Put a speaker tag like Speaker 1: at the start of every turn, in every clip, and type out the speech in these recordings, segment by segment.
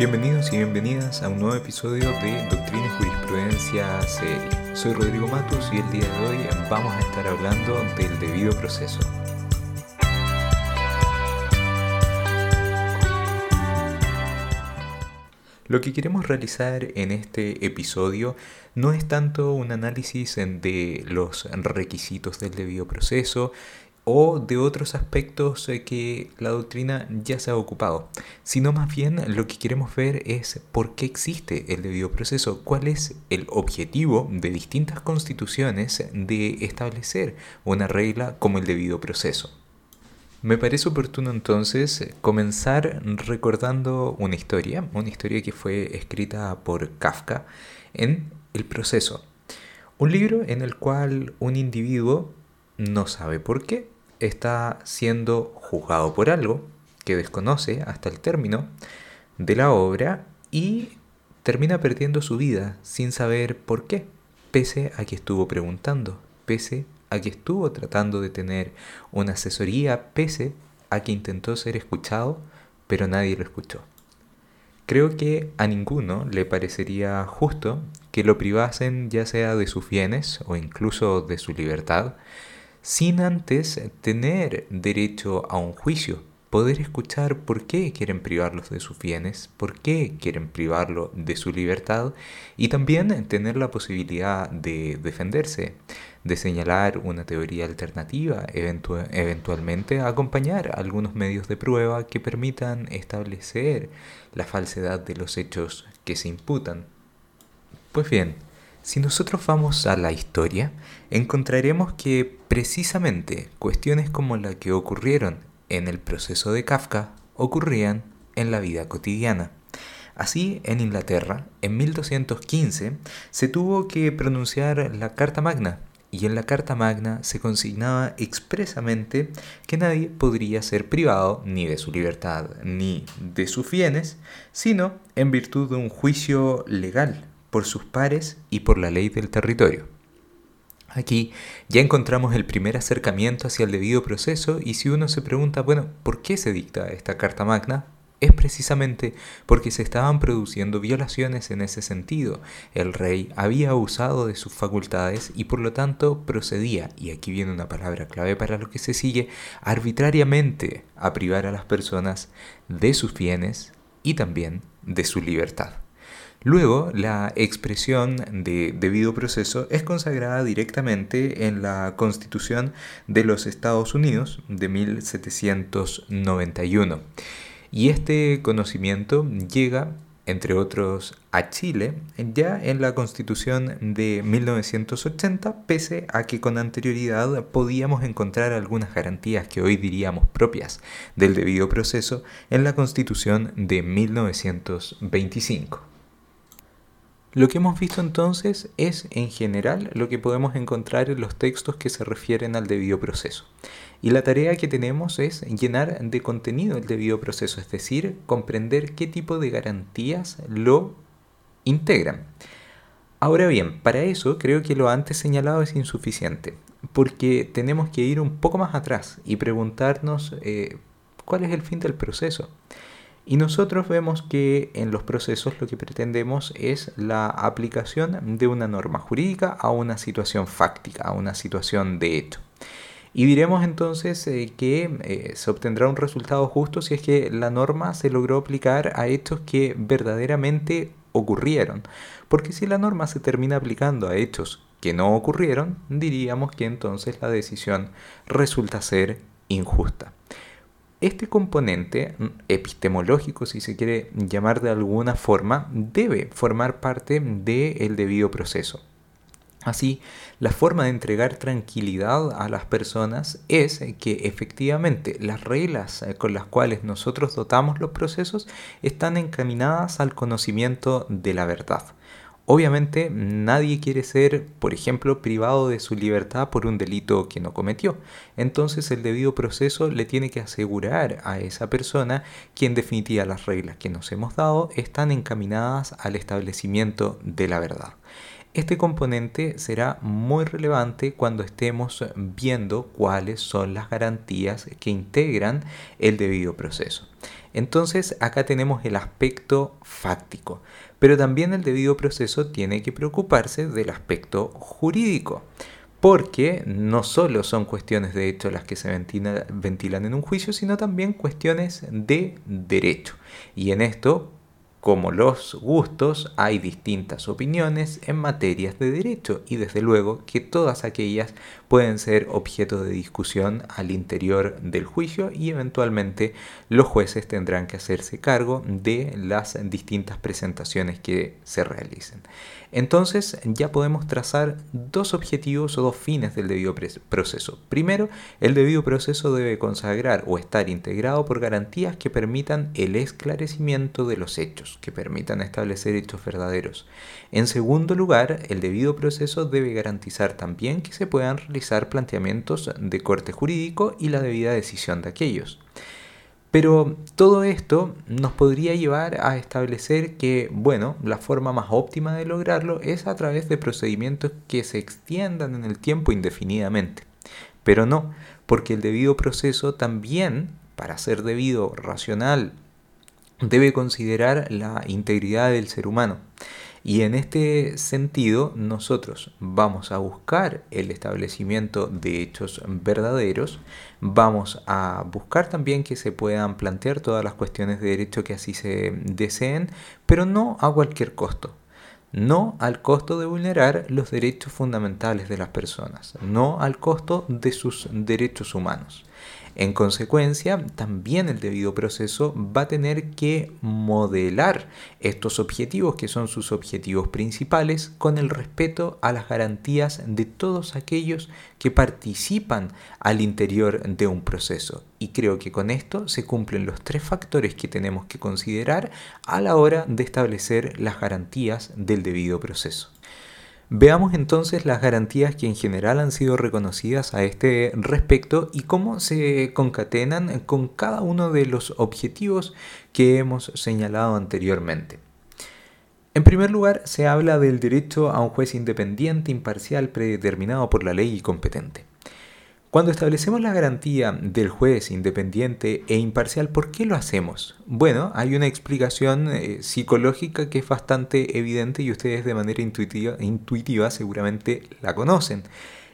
Speaker 1: Bienvenidos y bienvenidas a un nuevo episodio de Doctrina y Jurisprudencia Serie. Soy Rodrigo Matos y el día de hoy vamos a estar hablando del debido proceso. Lo que queremos realizar en este episodio no es tanto un análisis de los requisitos del debido proceso o de otros aspectos eh, que la doctrina ya se ha ocupado, sino más bien lo que queremos ver es por qué existe el debido proceso, cuál es el objetivo de distintas constituciones de establecer una regla como el debido proceso. Me parece oportuno entonces comenzar recordando una historia, una historia que fue escrita por Kafka en El proceso, un libro en el cual un individuo no sabe por qué, está siendo juzgado por algo que desconoce hasta el término de la obra y termina perdiendo su vida sin saber por qué, pese a que estuvo preguntando, pese a que estuvo tratando de tener una asesoría, pese a que intentó ser escuchado, pero nadie lo escuchó. Creo que a ninguno le parecería justo que lo privasen ya sea de sus bienes o incluso de su libertad, sin antes tener derecho a un juicio, poder escuchar por qué quieren privarlos de sus bienes, por qué quieren privarlo de su libertad y también tener la posibilidad de defenderse, de señalar una teoría alternativa, eventualmente acompañar algunos medios de prueba que permitan establecer la falsedad de los hechos que se imputan. Pues bien, si nosotros vamos a la historia, encontraremos que precisamente cuestiones como la que ocurrieron en el proceso de Kafka ocurrían en la vida cotidiana. Así, en Inglaterra, en 1215, se tuvo que pronunciar la Carta Magna, y en la Carta Magna se consignaba expresamente que nadie podría ser privado ni de su libertad ni de sus bienes, sino en virtud de un juicio legal por sus pares y por la ley del territorio. Aquí ya encontramos el primer acercamiento hacia el debido proceso y si uno se pregunta, bueno, ¿por qué se dicta esta Carta Magna? Es precisamente porque se estaban produciendo violaciones en ese sentido. El rey había abusado de sus facultades y por lo tanto procedía, y aquí viene una palabra clave para lo que se sigue, arbitrariamente a privar a las personas de sus bienes y también de su libertad. Luego, la expresión de debido proceso es consagrada directamente en la Constitución de los Estados Unidos de 1791. Y este conocimiento llega, entre otros, a Chile ya en la Constitución de 1980, pese a que con anterioridad podíamos encontrar algunas garantías que hoy diríamos propias del debido proceso en la Constitución de 1925. Lo que hemos visto entonces es en general lo que podemos encontrar en los textos que se refieren al debido proceso. Y la tarea que tenemos es llenar de contenido el debido proceso, es decir, comprender qué tipo de garantías lo integran. Ahora bien, para eso creo que lo antes señalado es insuficiente, porque tenemos que ir un poco más atrás y preguntarnos eh, cuál es el fin del proceso. Y nosotros vemos que en los procesos lo que pretendemos es la aplicación de una norma jurídica a una situación fáctica, a una situación de hecho. Y diremos entonces eh, que eh, se obtendrá un resultado justo si es que la norma se logró aplicar a hechos que verdaderamente ocurrieron. Porque si la norma se termina aplicando a hechos que no ocurrieron, diríamos que entonces la decisión resulta ser injusta. Este componente mm, epistemológico, si se quiere llamar de alguna forma, debe formar parte del debido proceso. Así, la forma de entregar tranquilidad a las personas es que efectivamente las reglas eh, con las cuales nosotros dotamos los procesos están encaminadas al conocimiento de la verdad. Obviamente nadie quiere ser, por ejemplo, privado de su libertad por un delito que no cometió. Entonces el debido proceso le tiene que asegurar a esa persona que en definitiva las reglas que nos hemos dado están encaminadas al establecimiento de la verdad. Este componente será muy relevante cuando estemos viendo cuáles son las garantías que integran el debido proceso. Entonces acá tenemos el aspecto fáctico, pero también el debido proceso tiene que preocuparse del aspecto jurídico porque no solo son cuestiones de hecho las que se ventilan en un juicio, sino también cuestiones de derecho. Y en esto como los gustos, hay distintas opiniones en materias de derecho y desde luego que todas aquellas pueden ser objeto de discusión al interior del juicio y eventualmente los jueces tendrán que hacerse cargo de las distintas presentaciones que se realicen. Entonces ya podemos trazar dos objetivos o dos fines del debido proceso. Primero, el debido proceso debe consagrar o estar integrado por garantías que permitan el esclarecimiento de los hechos, que permitan establecer hechos verdaderos. En segundo lugar, el debido proceso debe garantizar también que se puedan realizar planteamientos de corte jurídico y la debida decisión de aquellos. Pero todo esto nos podría llevar a establecer que, bueno, la forma más óptima de lograrlo es a través de procedimientos que se extiendan en el tiempo indefinidamente. Pero no, porque el debido proceso también, para ser debido, racional, debe considerar la integridad del ser humano. Y en este sentido, nosotros vamos a buscar el establecimiento de hechos verdaderos, vamos a buscar también que se puedan plantear todas las cuestiones de derecho que así se deseen, pero no a cualquier costo. No al costo de vulnerar los derechos fundamentales de las personas, no al costo de sus derechos humanos. En consecuencia, también el debido proceso va a tener que modelar estos objetivos, que son sus objetivos principales, con el respeto a las garantías de todos aquellos que participan al interior de un proceso. Y creo que con esto se cumplen los tres factores que tenemos que considerar a la hora de establecer las garantías del debido proceso. Veamos entonces las garantías que en general han sido reconocidas a este respecto y cómo se concatenan con cada uno de los objetivos que hemos señalado anteriormente. En primer lugar, se habla del derecho a un juez independiente, imparcial, predeterminado por la ley y competente. Cuando establecemos la garantía del juez independiente e imparcial, ¿por qué lo hacemos? Bueno, hay una explicación eh, psicológica que es bastante evidente y ustedes de manera intuitiva, intuitiva seguramente la conocen.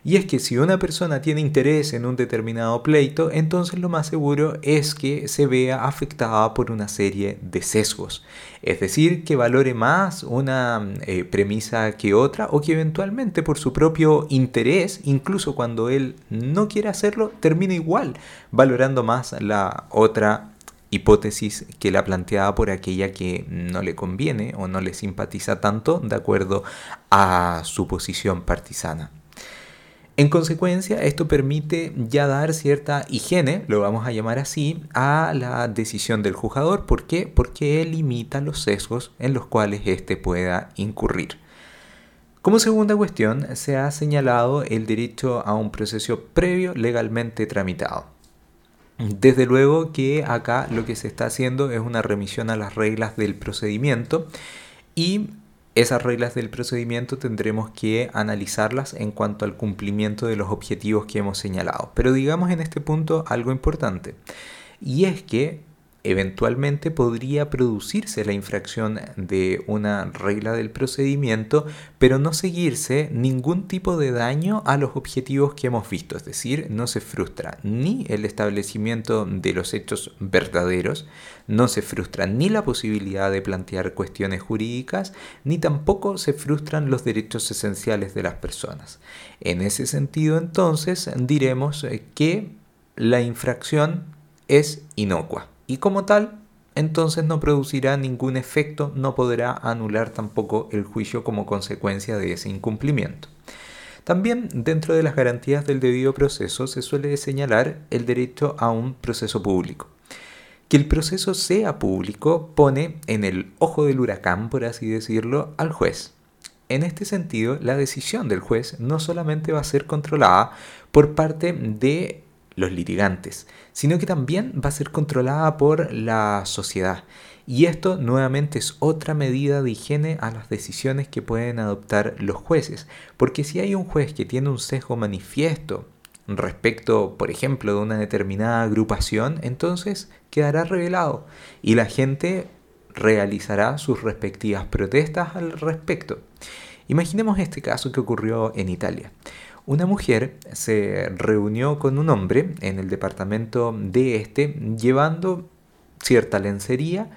Speaker 1: Y es que si una persona tiene interés en un determinado pleito, entonces lo más seguro es que se vea afectada por una serie de sesgos. Es decir, que valore más una eh, premisa que otra o que eventualmente por su propio interés, incluso cuando él no quiere hacerlo, termine igual valorando más la otra hipótesis que la planteada por aquella que no le conviene o no le simpatiza tanto de acuerdo a su posición partisana. En consecuencia, esto permite ya dar cierta higiene, lo vamos a llamar así, a la decisión del juzgador. ¿Por qué? Porque limita los sesgos en los cuales éste pueda incurrir. Como segunda cuestión, se ha señalado el derecho a un proceso previo legalmente tramitado. Desde luego que acá lo que se está haciendo es una remisión a las reglas del procedimiento y esas reglas del procedimiento tendremos que analizarlas en cuanto al cumplimiento de los objetivos que hemos señalado. Pero digamos en este punto algo importante. Y es que eventualmente podría producirse la infracción de una regla del procedimiento, pero no seguirse ningún tipo de daño a los objetivos que hemos visto, es decir, no se frustra ni el establecimiento de los hechos verdaderos, no se frustra ni la posibilidad de plantear cuestiones jurídicas, ni tampoco se frustran los derechos esenciales de las personas. En ese sentido, entonces, diremos que la infracción es inocua y como tal, entonces no producirá ningún efecto, no podrá anular tampoco el juicio como consecuencia de ese incumplimiento. También dentro de las garantías del debido proceso se suele señalar el derecho a un proceso público. Que el proceso sea público pone en el ojo del huracán, por así decirlo, al juez. En este sentido, la decisión del juez no solamente va a ser controlada por parte de los litigantes, sino que también va a ser controlada por la sociedad. Y esto nuevamente es otra medida de higiene a las decisiones que pueden adoptar los jueces, porque si hay un juez que tiene un sesgo manifiesto respecto, por ejemplo, de una determinada agrupación, entonces quedará revelado y la gente realizará sus respectivas protestas al respecto. Imaginemos este caso que ocurrió en Italia. Una mujer se reunió con un hombre en el departamento de este llevando cierta lencería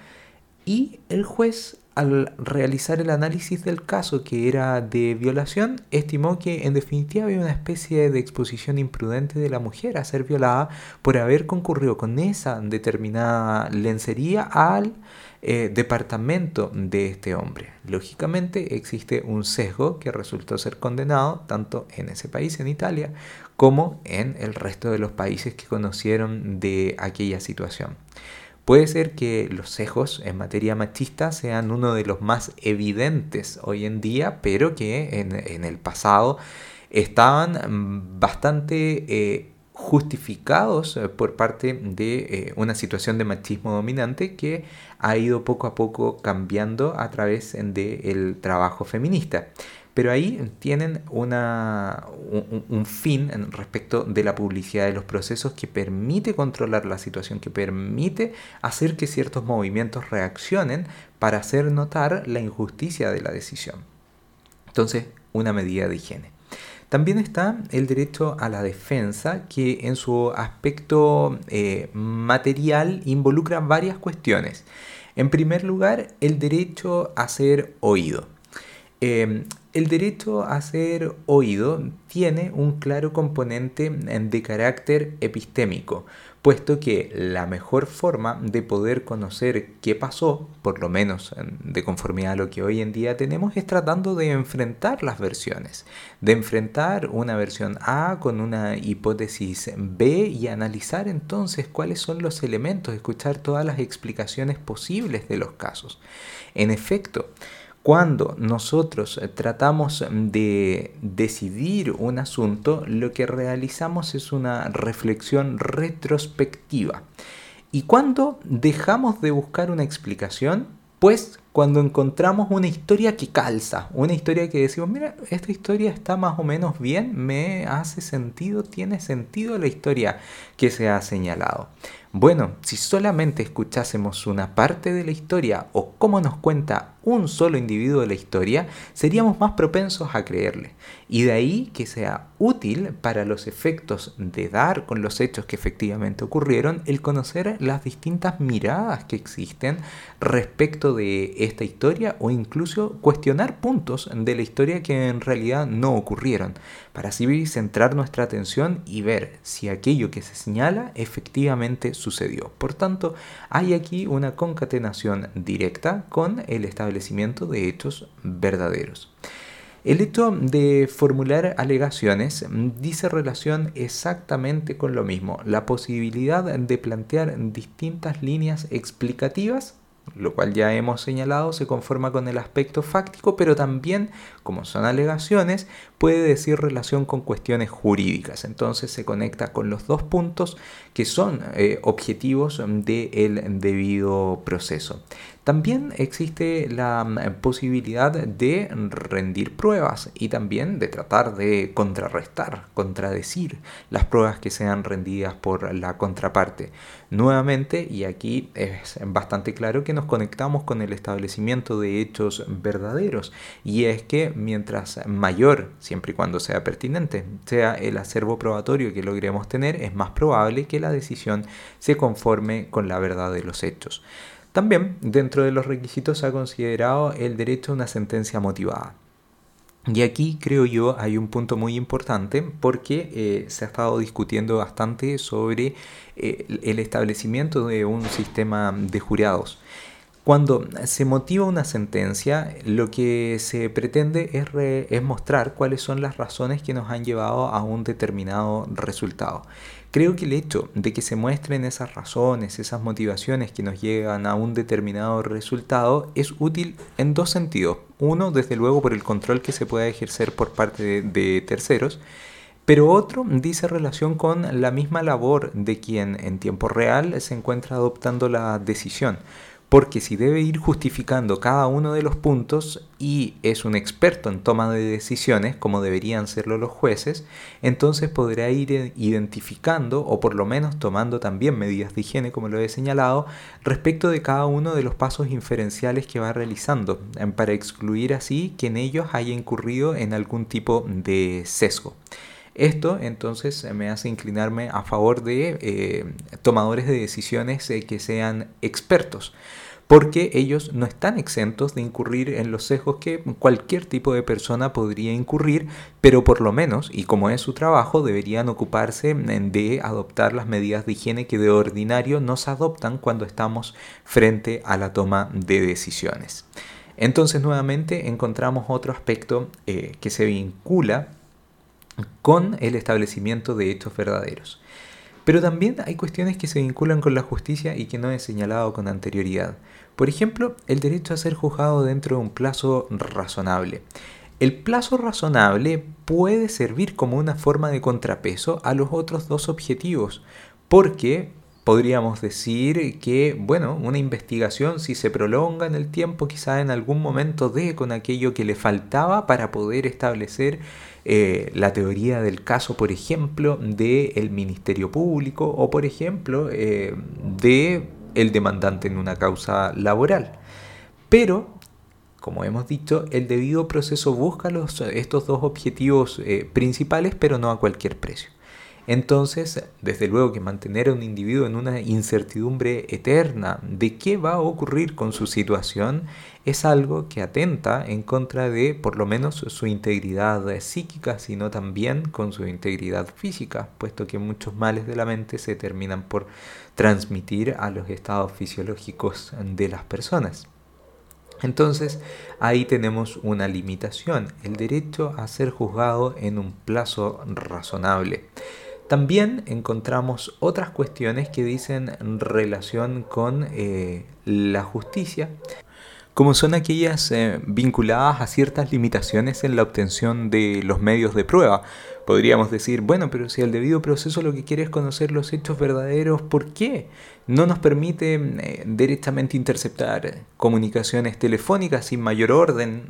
Speaker 1: y el juez al realizar el análisis del caso que era de violación, estimó que en definitiva había una especie de exposición imprudente de la mujer a ser violada por haber concurrido con esa determinada lencería al eh, departamento de este hombre. Lógicamente existe un sesgo que resultó ser condenado tanto en ese país, en Italia, como en el resto de los países que conocieron de aquella situación. Puede ser que los sesgos en materia machista sean uno de los más evidentes hoy en día, pero que en, el pasado estaban bastante eh, justificados eh, por parte de eh, una situación de machismo dominante que ha ido poco a poco cambiando a través del trabajo feminista. Pero ahí tienen una, un, fin respecto de la publicidad de los procesos que permite controlar la situación, que permite hacer que ciertos movimientos reaccionen para hacer notar la injusticia de la decisión. Entonces, una medida de higiene. También está el derecho a la defensa, que en su aspecto eh, material involucra varias cuestiones. En primer lugar, el derecho a ser oído. Em, el derecho a ser oído tiene un claro componente de carácter epistémico, puesto que la mejor forma de poder conocer qué pasó, por lo menos de conformidad a lo que hoy en día tenemos, es tratando de enfrentar las versiones, de enfrentar una versión A con una hipótesis B y analizar entonces cuáles son los elementos, escuchar todas las explicaciones posibles de los casos. En efecto, cuando nosotros tratamos de decidir un asunto, lo que realizamos es una reflexión retrospectiva. Y cuando dejamos de buscar una explicación, pues cuando encontramos una historia que calza, una historia que decimos, mira, esta historia está más o menos bien, me hace sentido, tiene sentido la historia que se ha señalado. Bueno, si solamente escuchásemos una parte de la historia o cómo nos cuenta un solo individuo de la historia, seríamos más propensos a creerle. Y de ahí que sea útil para los efectos de dar con los hechos que efectivamente ocurrieron el conocer las distintas miradas que existen respecto de esta historia o incluso cuestionar puntos de la historia que en realidad no ocurrieron, para así centrar nuestra atención y ver si aquello que se señala efectivamente sucedió. Por tanto, hay aquí una concatenación directa con el establecimiento de hechos verdaderos. El hecho de formular alegaciones dice relación exactamente con lo mismo, la posibilidad de plantear distintas líneas explicativas lo cual ya hemos señalado se conforma con el aspecto fáctico, pero también, como son alegaciones, puede decir relación con cuestiones jurídicas. Entonces se conecta con los dos puntos que son eh, objetivos del debido proceso. También existe la mm, posibilidad de rendir pruebas y también de tratar de contrarrestar, contradecir las pruebas que sean rendidas por la contraparte. Nuevamente, y aquí es bastante claro que nos conectamos con el establecimiento de hechos verdaderos, y es que mientras mayor, siempre y cuando sea pertinente, sea el acervo probatorio que logremos tener, es más probable que la decisión se conforme con la verdad de los hechos. También dentro de los requisitos se ha considerado el derecho a una sentencia motivada. Y aquí creo yo hay un punto muy importante porque eh, se ha estado discutiendo bastante sobre eh, el establecimiento de un sistema de jurados. Cuando se motiva una sentencia, lo que se pretende es, es, mostrar cuáles son las razones que nos han llevado a un determinado resultado. Creo que el hecho de que se muestren esas razones, esas motivaciones que nos llegan a un determinado resultado es útil en dos sentidos. Uno, desde luego, por el control que se pueda ejercer por parte de, terceros, pero otro dice relación con la misma labor de quien en tiempo real se encuentra adoptando la decisión porque si debe ir justificando cada uno de los puntos y es un experto en toma de decisiones, como deberían serlo los jueces, entonces podrá ir identificando o por lo menos tomando también medidas de higiene, como lo he señalado, respecto de cada uno de los pasos inferenciales que va realizando, para excluir así que en ellos haya incurrido en algún tipo de sesgo. Esto entonces me hace inclinarme a favor de eh, tomadores de decisiones eh, que sean expertos porque ellos no están exentos de incurrir en los sesgos que cualquier tipo de persona podría incurrir, pero por lo menos, y como es su trabajo, deberían ocuparse de adoptar las medidas de higiene que de ordinario nos adoptan cuando estamos frente a la toma de decisiones. Entonces nuevamente encontramos otro aspecto eh, que se vincula con el establecimiento de hechos verdaderos. Pero también hay cuestiones que se vinculan con la justicia y que no he señalado con anterioridad. Por ejemplo, el derecho a ser juzgado dentro de un plazo razonable. El plazo razonable puede servir como una forma de contrapeso a los otros dos objetivos, porque podríamos decir que, bueno, una investigación si se prolonga en el tiempo, quizá en algún momento dé con aquello que le faltaba para poder establecer eh, la teoría del caso, por ejemplo, del Ministerio Público o, por ejemplo, eh, de el demandante en una causa laboral. Pero, como hemos dicho, el debido proceso busca estos dos objetivos eh, principales, pero no a cualquier precio. Entonces, desde luego que mantener a un individuo en una incertidumbre eterna de qué va a ocurrir con su situación es algo que atenta en contra de por lo menos su integridad psíquica, sino también con su integridad física, puesto que muchos males de la mente se terminan por transmitir a los estados fisiológicos de las personas. Entonces ahí tenemos una limitación, el derecho a ser juzgado en un plazo razonable. También encontramos otras cuestiones que dicen relación con eh, la justicia, como son aquellas eh, vinculadas a ciertas limitaciones en la obtención de los medios de prueba. Podríamos decir, bueno, pero si el debido proceso lo que quiere es conocer los hechos verdaderos, ¿por qué? No nos permite eh, directamente interceptar comunicaciones telefónicas sin mayor orden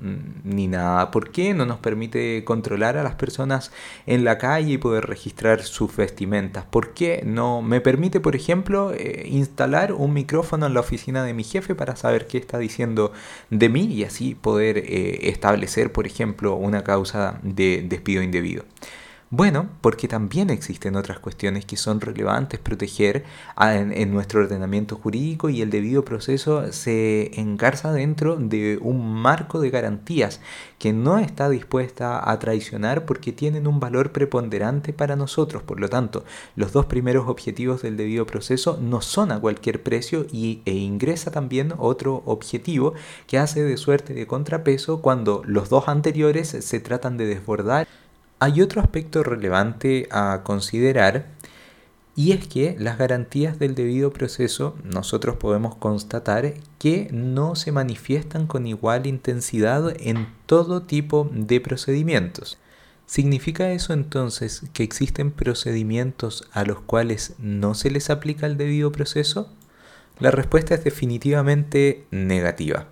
Speaker 1: mm, ni nada. ¿Por qué no nos permite controlar a las personas en la calle y poder registrar sus vestimentas? ¿Por qué no me permite, por ejemplo, eh, instalar un micrófono en la oficina de mi jefe para saber qué está diciendo de mí y así poder eh, establecer, por ejemplo, una causa de despido indebido? Bueno, porque también existen otras cuestiones que son relevantes proteger en, nuestro ordenamiento jurídico y el debido proceso se engarza dentro de un marco de garantías que no está dispuesta a traicionar porque tienen un valor preponderante para nosotros. Por lo tanto, los dos primeros objetivos del debido proceso no son a cualquier precio y, e ingresa también otro objetivo que hace de suerte de contrapeso cuando los dos anteriores se tratan de desbordar hay otro aspecto relevante a considerar y es que las garantías del debido proceso nosotros podemos constatar que no se manifiestan con igual intensidad en todo tipo de procedimientos. ¿Significa eso entonces que existen procedimientos a los cuales no se les aplica el debido proceso? La respuesta es definitivamente negativa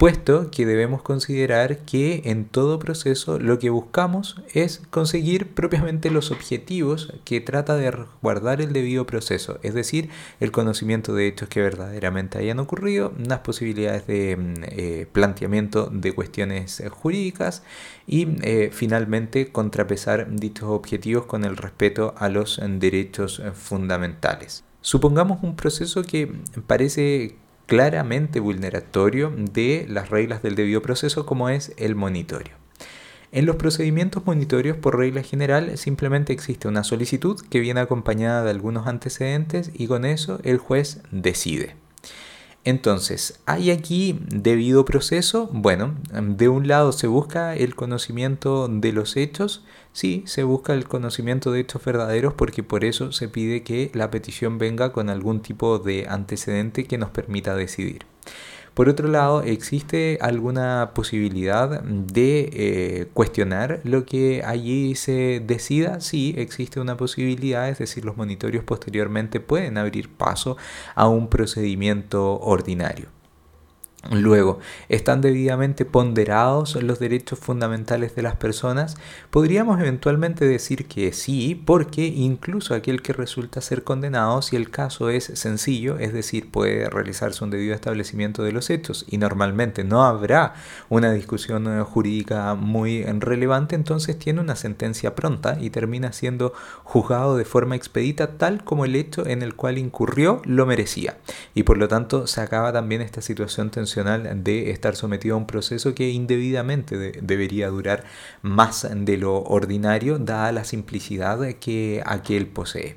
Speaker 1: puesto que debemos considerar que en todo proceso lo que buscamos es conseguir propiamente los objetivos que trata de guardar el debido proceso, es decir, el conocimiento de hechos que verdaderamente hayan ocurrido, las posibilidades de mm, eh, planteamiento de cuestiones jurídicas y eh, finalmente contrapesar dichos objetivos con el respeto a los derechos fundamentales. Supongamos un proceso que parece claramente vulneratorio de las reglas del debido proceso como es el monitorio. En los procedimientos monitorios, por regla general, simplemente existe una solicitud que viene acompañada de algunos antecedentes y con eso el juez decide. Entonces, ¿hay aquí debido proceso? Bueno, de un lado se busca el conocimiento de los hechos, sí, se busca el conocimiento de hechos verdaderos porque por eso se pide que la petición venga con algún tipo de antecedente que nos permita decidir. Por otro lado, ¿existe alguna posibilidad de eh, cuestionar lo que allí se decida? Sí, existe una posibilidad, es decir, los monitorios posteriormente pueden abrir paso a un procedimiento ordinario. Luego, ¿están debidamente ponderados los derechos fundamentales de las personas? Podríamos eventualmente decir que sí, porque incluso aquel que resulta ser condenado, si el caso es sencillo, es decir, puede realizarse un debido establecimiento de los hechos y normalmente no habrá una discusión eh, jurídica muy relevante, entonces tiene una sentencia pronta y termina siendo juzgado de forma expedita tal como el hecho en el cual incurrió lo merecía. Y por lo tanto se acaba también esta situación tensional de estar sometido a un proceso que indebidamente debería durar más de lo ordinario, dada la simplicidad que aquel posee.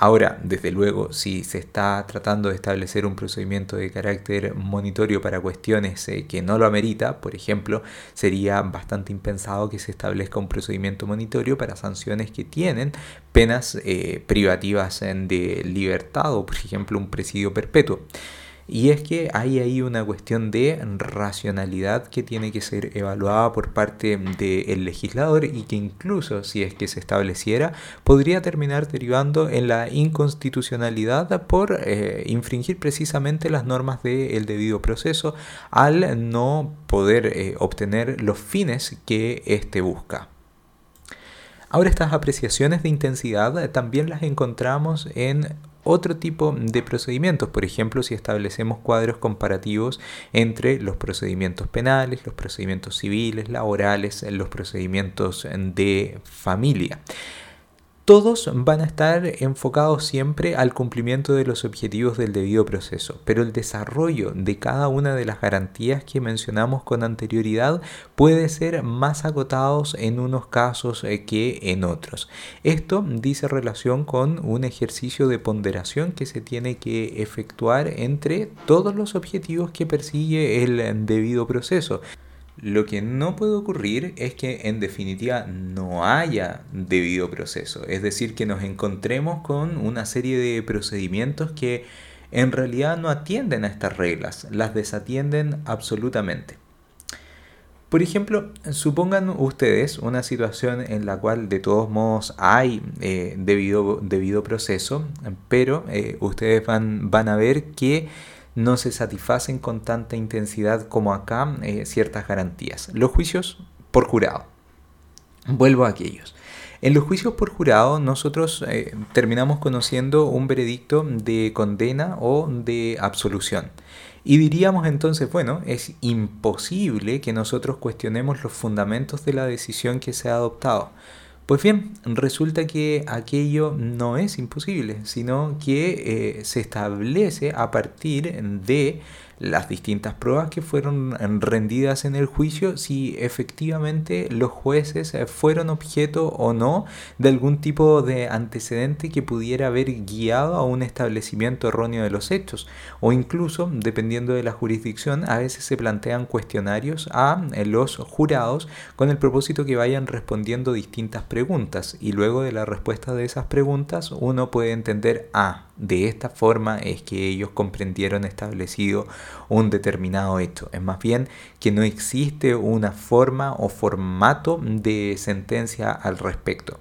Speaker 1: Ahora, desde luego, si se está tratando de establecer un procedimiento de carácter monitorio para cuestiones eh, que no lo amerita, por ejemplo, sería bastante impensado que se establezca un procedimiento monitorio para sanciones que tienen penas eh, privativas de libertad o, por ejemplo, un presidio perpetuo. Y es que hay ahí una cuestión de racionalidad que tiene que ser evaluada por parte del legislador y que incluso si es que se estableciera podría terminar derivando en la inconstitucionalidad por eh, infringir precisamente las normas del debido proceso al no poder eh, obtener los fines que éste busca. Ahora estas apreciaciones de intensidad también las encontramos en otro tipo de procedimientos, por ejemplo, si establecemos cuadros comparativos entre los procedimientos penales, los procedimientos civiles, laborales, los procedimientos de familia todos van a estar enfocados siempre al cumplimiento de los objetivos del debido proceso, pero el desarrollo de cada una de las garantías que mencionamos con anterioridad puede ser más acotados en unos casos eh, que en otros. Esto dice relación con un ejercicio de ponderación que se tiene que efectuar entre todos los objetivos que persigue el debido proceso. Lo que no puede ocurrir es que en definitiva no haya debido proceso, es decir, que nos encontremos con una serie de procedimientos que en realidad no atienden a estas reglas, las desatienden absolutamente. Por ejemplo, supongan ustedes una situación en la cual de todos modos hay eh, debido, debido, proceso, pero eh, ustedes van, van a ver que no se satisfacen con tanta intensidad como acá eh, ciertas garantías. Los juicios por jurado. Vuelvo a aquellos. En los juicios por jurado nosotros eh, terminamos conociendo un veredicto de condena o de absolución. Y diríamos entonces, bueno, es imposible que nosotros cuestionemos los fundamentos de la decisión que se ha adoptado. Pues bien, resulta que aquello no es imposible, sino que eh, se establece a partir de las distintas pruebas que fueron rendidas en el juicio, si efectivamente los jueces eh, fueron objeto o no de algún tipo de antecedente que pudiera haber guiado a un establecimiento erróneo de los hechos. O incluso, dependiendo de la jurisdicción, a veces se plantean cuestionarios a eh, los jurados con el propósito que vayan respondiendo distintas preguntas. Y luego de la respuesta de esas preguntas, uno puede entender, ah, de esta forma es que ellos comprendieron establecido un determinado hecho. Es más bien que no existe una forma o formato de sentencia al respecto.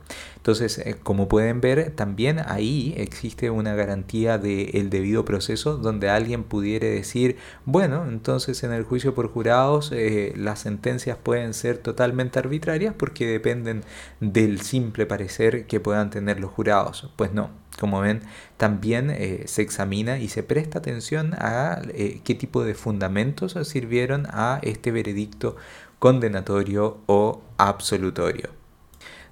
Speaker 1: Entonces, eh, como pueden ver, también ahí existe una garantía del debido proceso donde alguien pudiera decir, bueno, entonces en el juicio por jurados eh, las sentencias pueden ser totalmente arbitrarias porque dependen del simple parecer que puedan tener los jurados. Pues no, como ven, también eh, se examina y se presta atención a qué tipo de fundamentos sirvieron a este veredicto condenatorio o absolutorio.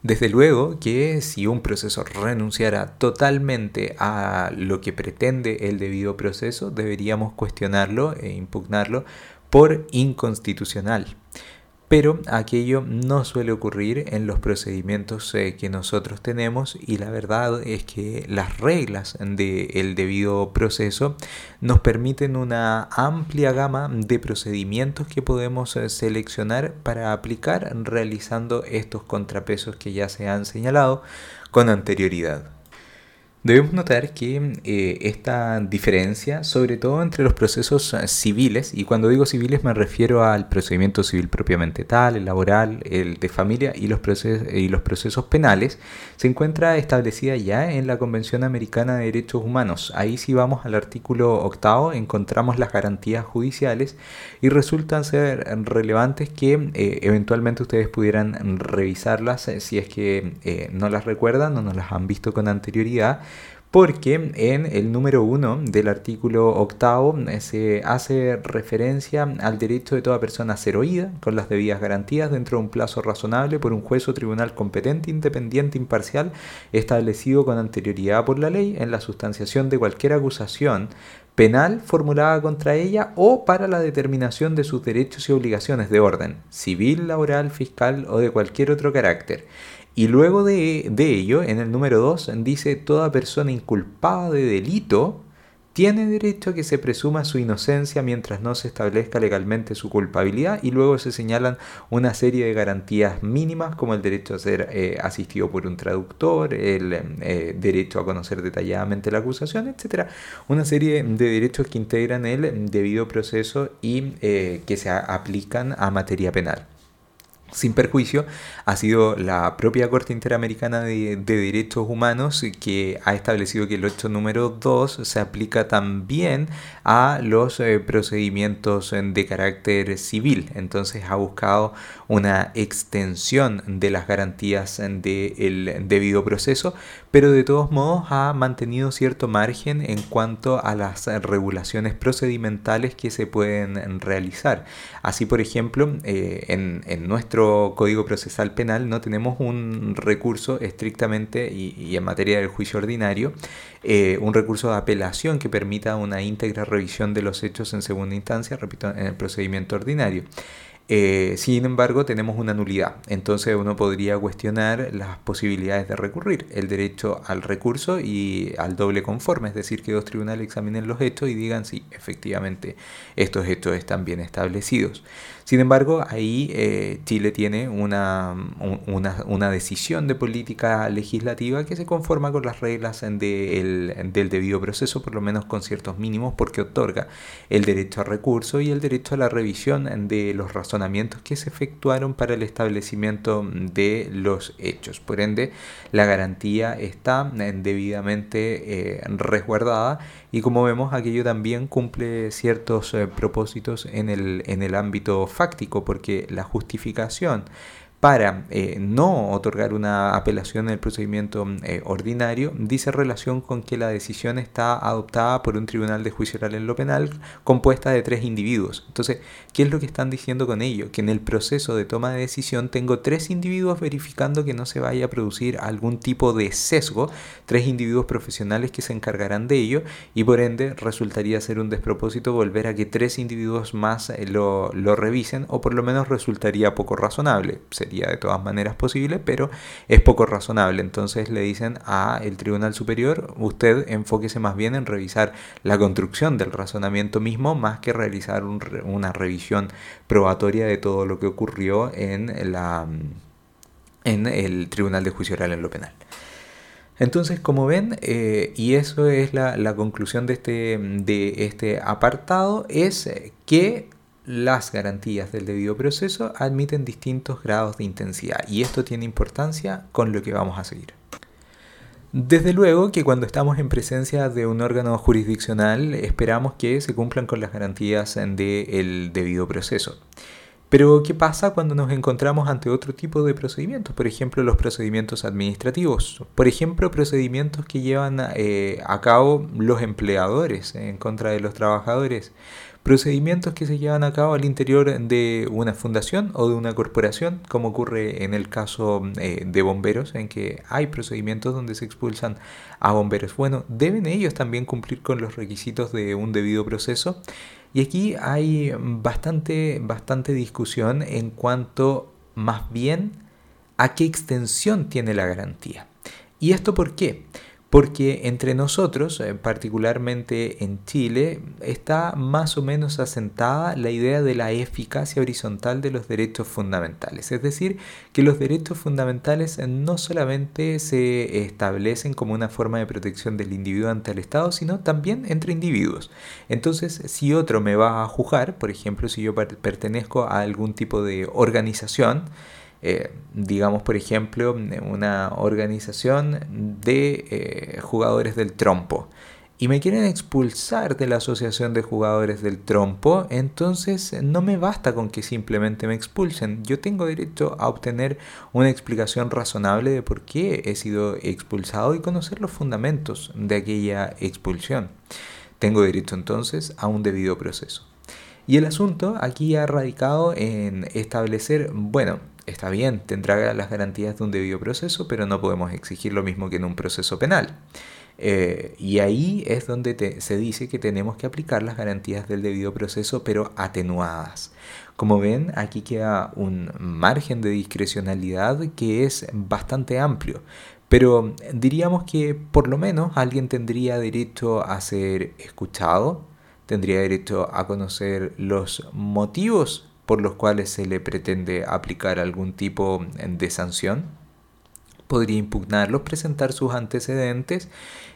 Speaker 1: Desde luego que si un proceso renunciara totalmente a lo que pretende el debido proceso, deberíamos cuestionarlo e impugnarlo por inconstitucional pero aquello no suele ocurrir en los procedimientos eh, que nosotros tenemos y la verdad es que las reglas del debido proceso nos permiten una amplia gama de procedimientos que podemos eh, seleccionar para aplicar realizando estos contrapesos que ya se han señalado con anterioridad. Debemos notar que eh, esta diferencia, sobre todo entre los procesos eh, civiles, y cuando digo civiles me refiero al procedimiento civil propiamente tal, el laboral, el de familia y los, los procesos penales, se encuentra establecida ya en la Convención Americana de Derechos Humanos. Ahí si vamos al artículo octavo encontramos las garantías judiciales y resultan ser relevantes que eh, eventualmente ustedes pudieran revisarlas si es que no las recuerdan o no las han visto con anterioridad porque en el número 1 del artículo octavo se hace referencia al derecho de toda persona a ser oída con las debidas garantías dentro de un plazo razonable por un juez o tribunal competente, independiente, imparcial, establecido con anterioridad por la ley en la sustanciación de cualquier acusación penal formulada contra ella o para la determinación de sus derechos y obligaciones de orden civil, laboral, fiscal o de cualquier otro carácter. Y luego de, ello, en el número 2, dice, toda persona inculpada de delito tiene derecho a que se presuma su inocencia mientras no se establezca legalmente su culpabilidad y luego se señalan una serie de garantías mínimas como el derecho a ser eh, asistido por un traductor, el eh, derecho a conocer detalladamente la acusación, etc. Una serie de derechos que integran el debido proceso y eh, que se aplican a materia penal sin perjuicio, ha sido la propia Corte Interamericana de, Derechos Humanos que ha establecido que el 8 número 2 se aplica también a los eh, procedimientos de carácter civil. Entonces ha buscado una extensión de las garantías del debido proceso, pero de todos modos ha mantenido cierto margen en cuanto a las regulaciones procedimentales que se pueden realizar. Así, por ejemplo, eh, en, nuestro Código Procesal Penal no tenemos un recurso estrictamente y, en materia del juicio ordinario, eh, un recurso de apelación que permita una íntegra revisión de los hechos en segunda instancia, repito, en el procedimiento ordinario. Eh, sin embargo, tenemos una nulidad. Entonces uno podría cuestionar las posibilidades de recurrir, el derecho al recurso y al doble conforme, es decir, que dos tribunales examinen los hechos y digan si efectivamente estos hechos están bien establecidos. Sin embargo, ahí eh, Chile tiene una, una, decisión de política legislativa que se conforma con las reglas del debido proceso, por lo menos con ciertos mínimos, porque otorga el derecho a recurso y el derecho a la revisión de los que se efectuaron para el establecimiento de los hechos. Por ende, la garantía está debidamente eh, resguardada y como vemos aquello también cumple ciertos eh, propósitos en el, en el ámbito fáctico porque la justificación para eh, no otorgar una apelación en el procedimiento eh, ordinario dice relación con que la decisión está adoptada por un tribunal de juicio oral en lo penal compuesta de tres individuos. Entonces, ¿qué es lo que están diciendo con ello? Que en el proceso de toma de decisión tengo tres individuos verificando que no se vaya a producir algún tipo de sesgo, tres individuos profesionales que se encargarán de ello y por ende resultaría ser un despropósito volver a que tres individuos más eh, lo, lo revisen o por lo menos resultaría poco razonable. Sería de todas maneras posible, pero es poco razonable. Entonces le dicen a el Tribunal Superior, usted enfóquese más bien en revisar la construcción del razonamiento mismo más que realizar una revisión probatoria de todo lo que ocurrió en, la, en el Tribunal de Juicio Oral en lo Penal. Entonces, como ven, eh, y eso es la, la, conclusión de este, de este apartado, es que las garantías del debido proceso admiten distintos grados de intensidad y esto tiene importancia con lo que vamos a seguir. Desde luego que cuando estamos en presencia de un órgano jurisdiccional esperamos que se cumplan con las garantías del debido proceso. Pero ¿qué pasa cuando nos encontramos ante otro tipo de procedimientos? Por ejemplo, los procedimientos administrativos. Por ejemplo, procedimientos que llevan eh, a cabo los empleadores en contra de los trabajadores procedimientos que se llevan a cabo al interior de una fundación o de una corporación, como ocurre en el caso eh, de bomberos, en que hay procedimientos donde se expulsan a bomberos. Bueno, deben ellos también cumplir con los requisitos de un debido proceso. Y aquí hay bastante, bastante discusión en cuanto más bien a qué extensión tiene la garantía. ¿Y esto por qué? Porque entre nosotros, eh, particularmente en Chile, está más o menos asentada la idea de la eficacia horizontal de los derechos fundamentales. Es decir, que los derechos fundamentales no solamente se establecen como una forma de protección del individuo ante el Estado, sino también entre individuos. Entonces, si otro me va a juzgar, por ejemplo, si yo pertenezco a algún tipo de organización, eh, digamos por ejemplo una organización de eh, jugadores del trompo y me quieren expulsar de la asociación de jugadores del trompo, entonces no me basta con que simplemente me expulsen. Yo tengo derecho a obtener una explicación razonable de por qué he sido expulsado y conocer los fundamentos de aquella expulsión. Tengo derecho entonces a un debido proceso. Y el asunto aquí ha radicado en establecer, bueno, está bien, tendrá las garantías de un debido proceso, pero no podemos exigir lo mismo que en un proceso penal. Eh, y ahí es donde se dice que tenemos que aplicar las garantías del debido proceso, pero atenuadas. Como ven, aquí queda un margen de discrecionalidad que es bastante amplio. Pero diríamos que por lo menos alguien tendría derecho a ser escuchado, tendría derecho a conocer los motivos por los cuales se le pretende aplicar algún tipo de sanción. Podría impugnarlos, presentar sus antecedentes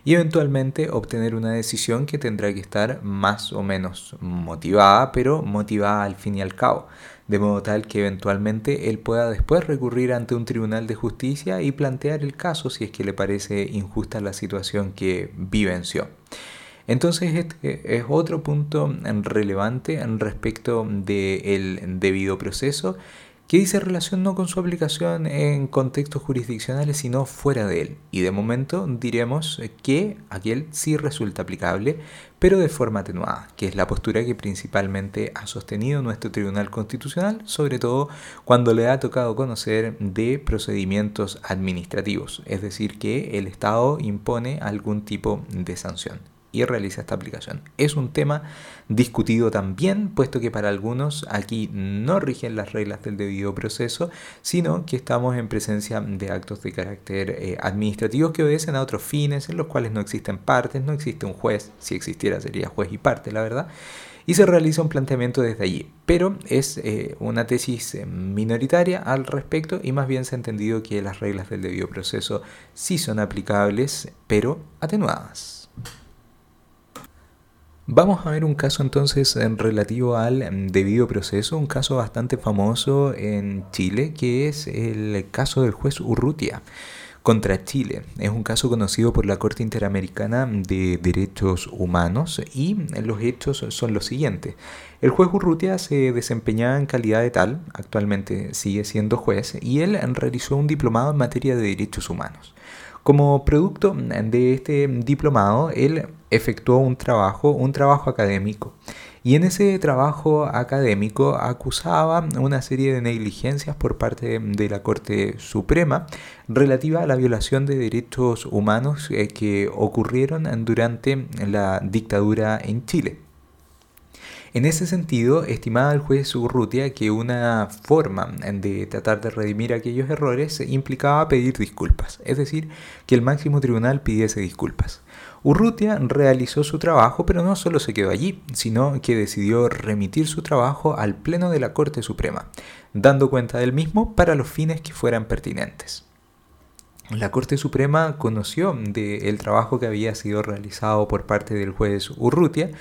Speaker 1: y eventualmente obtener una decisión que tendrá que estar más o menos motivada, pero motivada al fin y al cabo, de modo tal que eventualmente él pueda después recurrir ante un tribunal de justicia y plantear el caso si es que le parece injusta la situación que vivenció. Entonces este es otro punto relevante respecto del debido proceso que dice relación no con su aplicación en contextos jurisdiccionales, sino fuera de él. Y de momento diremos que aquel sí resulta aplicable, pero de forma atenuada, que es la postura que principalmente ha sostenido nuestro Tribunal Constitucional, sobre todo cuando le ha tocado conocer de procedimientos administrativos, es decir, que el Estado impone algún tipo de sanción y realiza esta aplicación. Es un tema discutido también, puesto que para algunos aquí no rigen las reglas del debido proceso, sino que estamos en presencia de actos de carácter eh, administrativo que obedecen a otros fines, en los cuales no existen partes, no existe un juez, si existiera sería juez y parte, la verdad, y se realiza un planteamiento desde allí. Pero es eh, una tesis eh, minoritaria al respecto y más bien se ha entendido que las reglas del debido proceso sí son aplicables, pero atenuadas. Vamos a ver un caso entonces en relativo al em, debido proceso, un caso bastante famoso en Chile, que es el caso del juez Urrutia contra Chile. Es un caso conocido por la Corte Interamericana de Derechos Humanos y los hechos son los siguientes. El juez Urrutia se desempeñaba en calidad de tal, actualmente sigue siendo juez, y él realizó un diplomado en materia de derechos humanos. Como producto de este diplomado, él efectuó un trabajo, un trabajo académico. Y en ese trabajo académico acusaba una serie de negligencias por parte de la Corte Suprema relativa a la violación de derechos humanos eh, que ocurrieron durante la dictadura en Chile. En ese sentido, estimaba el juez Urrutia que una forma de tratar de redimir aquellos errores implicaba pedir disculpas, es decir, que el máximo tribunal pidiese disculpas. Urrutia realizó su trabajo, pero no solo se quedó allí, sino que decidió remitir su trabajo al Pleno de la Corte Suprema, dando cuenta del mismo para los fines que fueran pertinentes. La Corte Suprema conoció del trabajo que había sido realizado por parte del juez Urrutia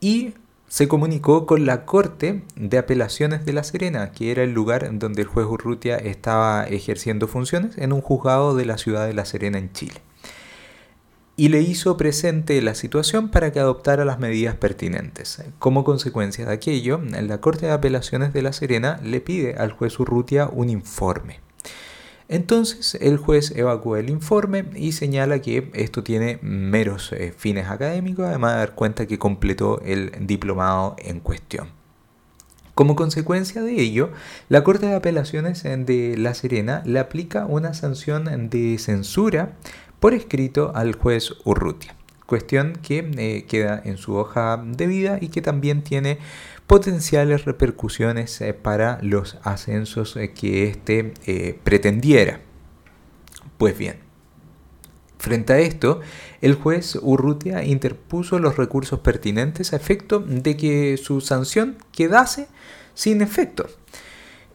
Speaker 1: y se comunicó con la Corte de Apelaciones de La Serena, que era el lugar donde el juez Urrutia estaba ejerciendo funciones en un juzgado de la ciudad de La Serena en Chile. Y le hizo presente la situación para que adoptara las medidas pertinentes. Como consecuencia de aquello, la Corte de Apelaciones de La Serena le pide al juez Urrutia un informe. Entonces el juez evacúa el informe y señala que esto tiene meros eh, fines académicos, además de dar cuenta que completó el diplomado en cuestión. Como consecuencia de ello, la Corte de Apelaciones de La Serena le aplica una sanción de censura por escrito al juez Urrutia, cuestión que eh, queda en su hoja de vida y que también tiene potenciales repercusiones eh, para los ascensos eh, que éste pretendiera. Pues bien, Frente a esto, el juez Urrutia interpuso los recursos pertinentes a efecto de que su sanción quedase sin efecto.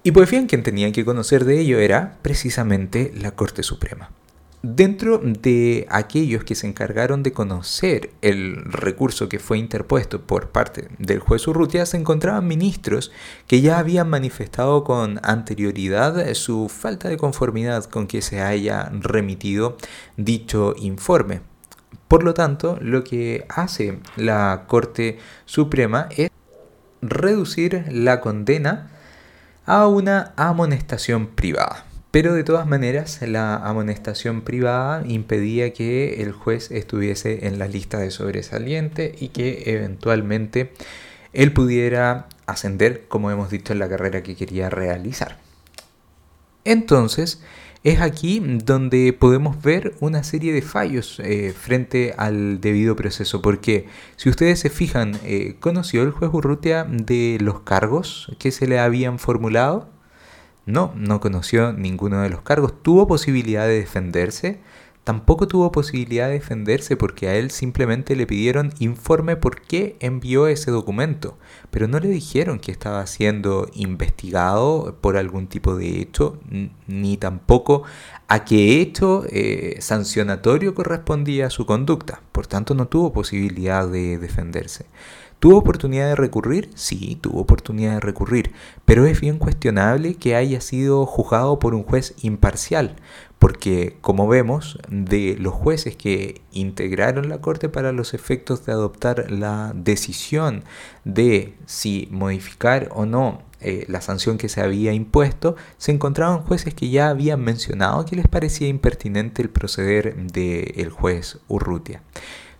Speaker 1: Y pues bien, quien tenía que conocer de ello era precisamente la Corte Suprema. Dentro de aquellos que se encargaron de conocer el recurso que fue interpuesto por parte del juez Urrutia se encontraban ministros que ya habían manifestado con anterioridad su falta de conformidad con que se haya remitido dicho informe. Por lo tanto, lo que hace la Corte Suprema es reducir la condena a una amonestación privada. Pero de todas maneras, la amonestación privada impedía que el juez estuviese en la lista de sobresaliente y que eventualmente él pudiera ascender, como hemos dicho, en la carrera que quería realizar. Entonces, es aquí donde podemos ver una serie de fallos eh, frente al debido proceso, porque si ustedes se fijan, eh, ¿conoció el juez Urrutia de los cargos que se le habían formulado? No, no conoció ninguno de los cargos. ¿Tuvo posibilidad de defenderse? Tampoco tuvo posibilidad de defenderse porque a él simplemente le pidieron informe por qué envió ese documento, pero no le dijeron que estaba siendo investigado por algún tipo de hecho, ni tampoco a qué hecho eh, sancionatorio correspondía a su conducta. Por tanto, no tuvo posibilidad de defenderse. ¿Tuvo oportunidad de recurrir? Sí, tuvo oportunidad de recurrir, pero es bien cuestionable que haya sido juzgado por un juez imparcial, porque como vemos, de los jueces que integraron la Corte para los efectos de adoptar la decisión de si modificar o no eh, la sanción que se había impuesto, se encontraban jueces que ya habían mencionado que les parecía impertinente el proceder del juez Urrutia.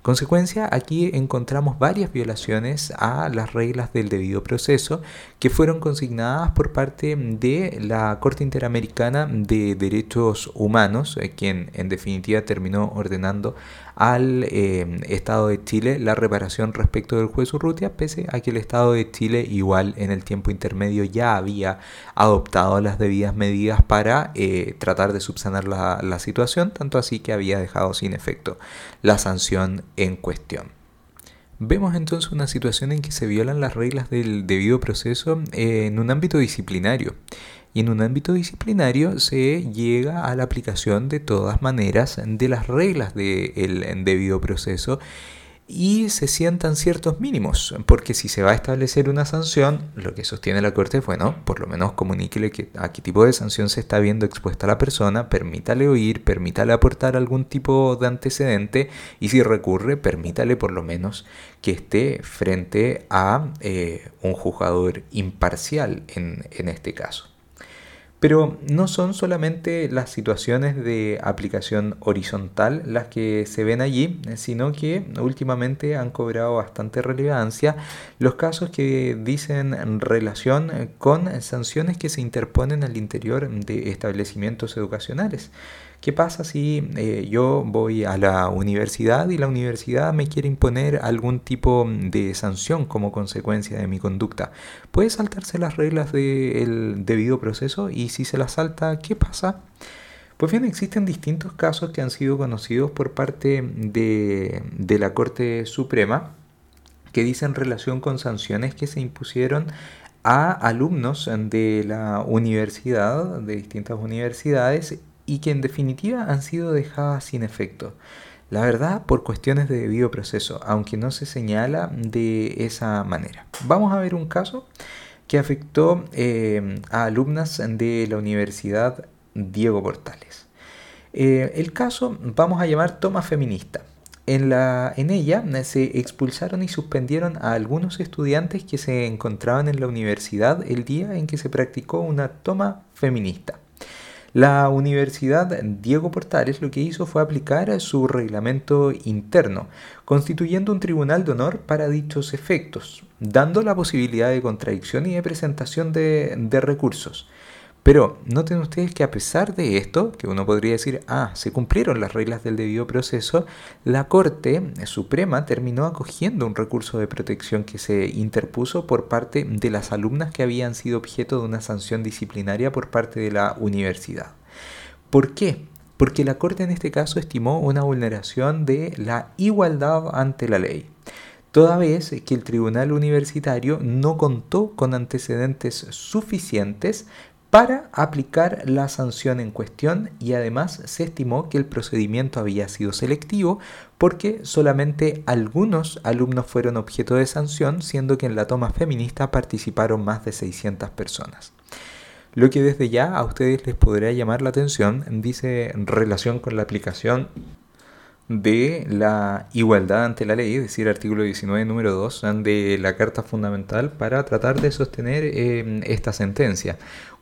Speaker 1: Consecuencia, aquí encontramos varias violaciones a las reglas del debido proceso que fueron consignadas por parte de la Corte Interamericana de Derechos Humanos, eh, quien en definitiva terminó ordenando al eh, Estado de Chile la reparación respecto del juez Urrutia, pese a que el Estado de Chile igual en el tiempo intermedio ya había adoptado las debidas medidas para eh, tratar de subsanar la, la situación, tanto así que había dejado sin efecto la sanción en cuestión. Vemos entonces una situación en que se violan las reglas del debido proceso en un ámbito disciplinario. Y en un ámbito disciplinario se llega a la aplicación de todas maneras de las reglas del debido proceso y se sientan ciertos mínimos, porque si se va a establecer una sanción, lo que sostiene la Corte es, bueno, por lo menos comuníquele que, a qué tipo de sanción se está viendo expuesta la persona, permítale oír, permítale aportar algún tipo de antecedente y si recurre, permítale por lo menos que esté frente a eh, un juzgador imparcial en este caso. Pero no son solamente las situaciones de aplicación horizontal las que se ven allí, sino que últimamente han cobrado bastante relevancia los casos que dicen en relación con sanciones que se interponen al interior de establecimientos educacionales. ¿Qué pasa si eh, yo voy a la universidad y la universidad me quiere imponer algún tipo de sanción como consecuencia de mi conducta? ¿Puede saltarse las reglas del debido proceso? Y si se las salta, ¿qué pasa? Pues bien, existen distintos casos que han sido conocidos por parte de, de la Corte Suprema que dicen relación con sanciones que se impusieron a alumnos de la universidad, de distintas universidades, y que en definitiva han sido dejadas sin efecto. La verdad, por cuestiones de debido proceso, aunque no se señala de esa manera. Vamos a ver un caso que afectó eh, a alumnas de la Universidad Diego Portales. Eh, el caso vamos a llamar toma feminista. En, la, en ella se expulsaron y suspendieron a algunos estudiantes que se encontraban en la universidad el día en que se practicó una toma feminista. La Universidad Diego Portales lo que hizo fue aplicar su reglamento interno, constituyendo un tribunal de honor para dichos efectos, dando la posibilidad de contradicción y de presentación de, de recursos. Pero noten ustedes que a pesar de esto, que uno podría decir, ah, se cumplieron las reglas del debido proceso, la Corte Suprema terminó acogiendo un recurso de protección que se interpuso por parte de las alumnas que habían sido objeto de una sanción disciplinaria por parte de la universidad. ¿Por qué? porque la Corte en este caso estimó una vulneración de la igualdad ante la ley toda vez que el tribunal universitario no contó con antecedentes suficientes para aplicar la sanción en cuestión y además se estimó que el procedimiento había sido selectivo porque solamente algunos alumnos fueron objeto de sanción, siendo que en la toma feminista participaron más de 600 personas. Lo que desde ya a ustedes les podría llamar la atención dice en relación con la aplicación de la igualdad ante la ley, es decir, artículo 19, número 2 de la Carta Fundamental para tratar de sostener eh, esta sentencia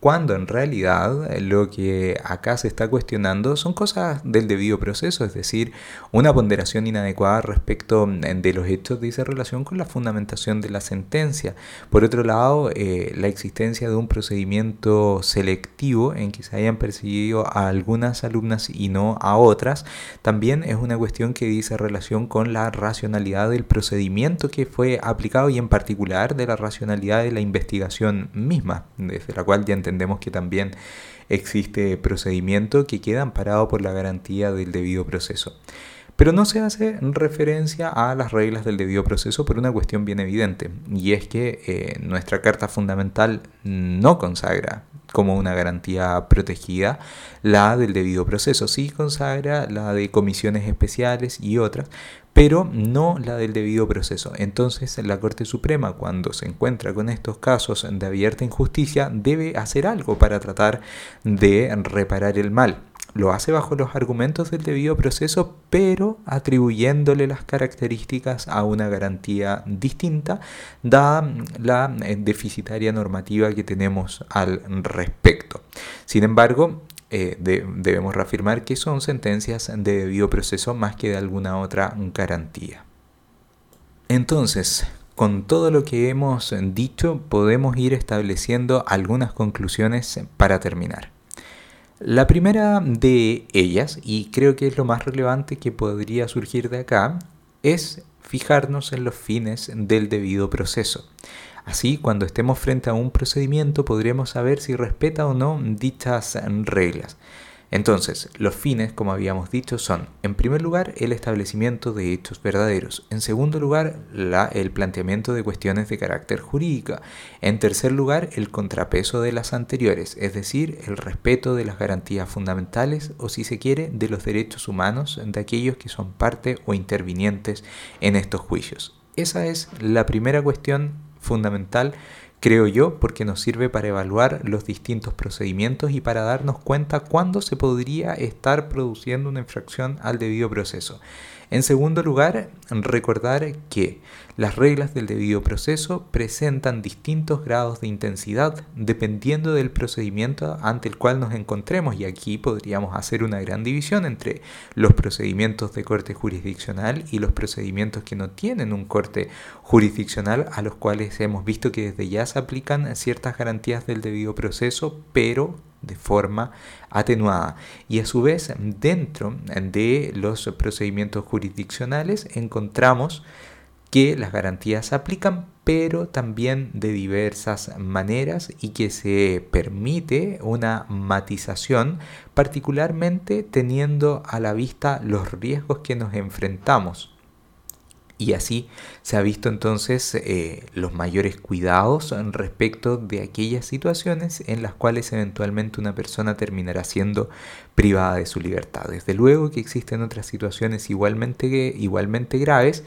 Speaker 1: cuando en realidad lo que acá se está cuestionando son cosas del debido proceso, es decir, una ponderación inadecuada respecto de los hechos dice relación con la fundamentación de la sentencia. Por otro lado, eh, la existencia de un procedimiento selectivo en que se hayan perseguido a algunas alumnas y no a otras, también es una cuestión que dice relación con la racionalidad del procedimiento que fue aplicado y en particular de la racionalidad de la investigación misma, desde la cual ya entendemos entendemos que también existe procedimiento que queda amparado por la garantía del debido proceso. Pero no se hace referencia a las reglas del debido proceso por una cuestión bien evidente, y es que eh, nuestra Carta Fundamental no consagra como una garantía protegida la del debido proceso, sí consagra la de comisiones especiales y otras, pero no la del debido proceso. Entonces la Corte Suprema, cuando se encuentra con estos casos de abierta injusticia, debe hacer algo para tratar de reparar el mal. Lo hace bajo los argumentos del debido proceso, pero atribuyéndole las características a una garantía distinta, dada la eh, deficitaria normativa que tenemos al respecto. Sin embargo, eh, debemos reafirmar que son sentencias de debido proceso más que de alguna otra garantía. Entonces, con todo lo que hemos dicho, podemos ir estableciendo algunas conclusiones para terminar. La primera de ellas, y creo que es lo más relevante que podría surgir de acá, es fijarnos en los fines del debido proceso. Así, cuando estemos frente a un procedimiento, podremos saber si respeta o no dichas reglas. Entonces, los fines, como habíamos dicho, son, en primer lugar, el establecimiento de hechos verdaderos. En segundo lugar, el planteamiento de cuestiones de carácter jurídico. En tercer lugar, el contrapeso de las anteriores, es decir, el respeto de las garantías fundamentales o, si se quiere, de los derechos humanos de aquellos que son parte o intervinientes en estos juicios. Esa es la primera cuestión fundamental, creo yo, porque nos sirve para evaluar los distintos procedimientos y para darnos cuenta cuándo se podría estar produciendo una infracción al debido proceso. En segundo lugar, recordar que las reglas del debido proceso presentan distintos grados de intensidad dependiendo del procedimiento ante el cual nos encontremos y aquí podríamos hacer una gran división entre los procedimientos de corte jurisdiccional y los procedimientos que no tienen un corte jurisdiccional a los cuales hemos visto que desde ya se aplican ciertas garantías del debido proceso pero de forma atenuada. Y a su vez, dentro de los procedimientos jurisdiccionales encontramos que las garantías aplican, pero también de diversas maneras y que se permite una matización, particularmente teniendo a la vista los riesgos que nos enfrentamos y así se ha visto entonces eh, los mayores cuidados respecto de aquellas situaciones en las cuales eventualmente una persona terminará siendo privada de su libertad. Desde luego que existen otras situaciones igualmente, igualmente graves,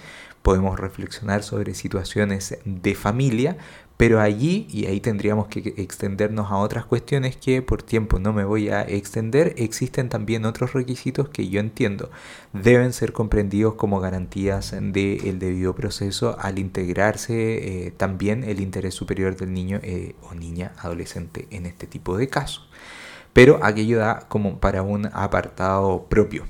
Speaker 1: podemos reflexionar sobre situaciones de familia, pero allí, y ahí tendríamos que extendernos a otras cuestiones que por tiempo no me voy a extender, existen también otros requisitos que yo entiendo deben ser comprendidos como garantías del debido proceso al integrarse eh, también el interés superior del niño eh, o niña adolescente en este tipo de casos. Pero aquello da como para un apartado propio.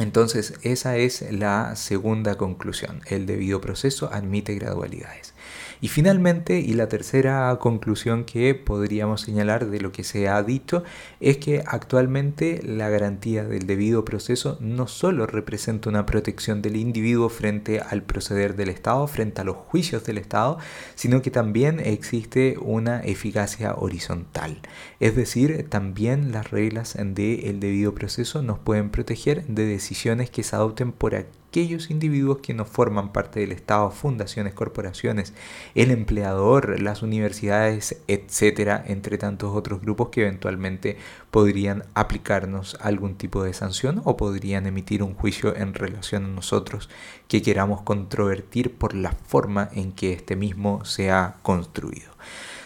Speaker 1: Entonces, esa es la segunda conclusión. El debido proceso admite gradualidades. Y finalmente, y la tercera conclusión que podríamos señalar de lo que se ha dicho, es que actualmente la garantía del debido proceso no solo representa una protección del individuo frente al proceder del Estado, frente a los juicios del Estado, sino que también existe una eficacia horizontal. Es decir, también las reglas del debido proceso nos pueden proteger de decisiones que se adopten por aquí aquellos individuos que no forman parte del Estado, fundaciones, corporaciones, el empleador, las universidades, etcétera, entre tantos otros grupos que eventualmente podrían aplicarnos algún tipo de sanción o podrían emitir un juicio en relación a nosotros que queramos controvertir por la forma en que este mismo se ha construido.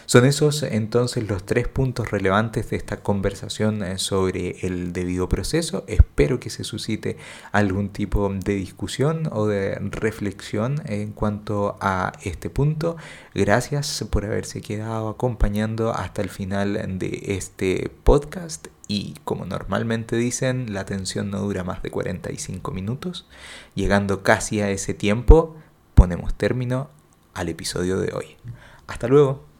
Speaker 1: Son esos entonces los tres puntos relevantes de esta conversación eh, sobre el debido proceso. Espero que se suscite algún tipo de discusión o de reflexión en cuanto a este punto. Gracias por haberse quedado acompañando hasta el final de este podcast. Y como normalmente dicen, la atención no dura más de 45 minutos. Llegando casi a ese tiempo, ponemos término al episodio de hoy. Hasta luego.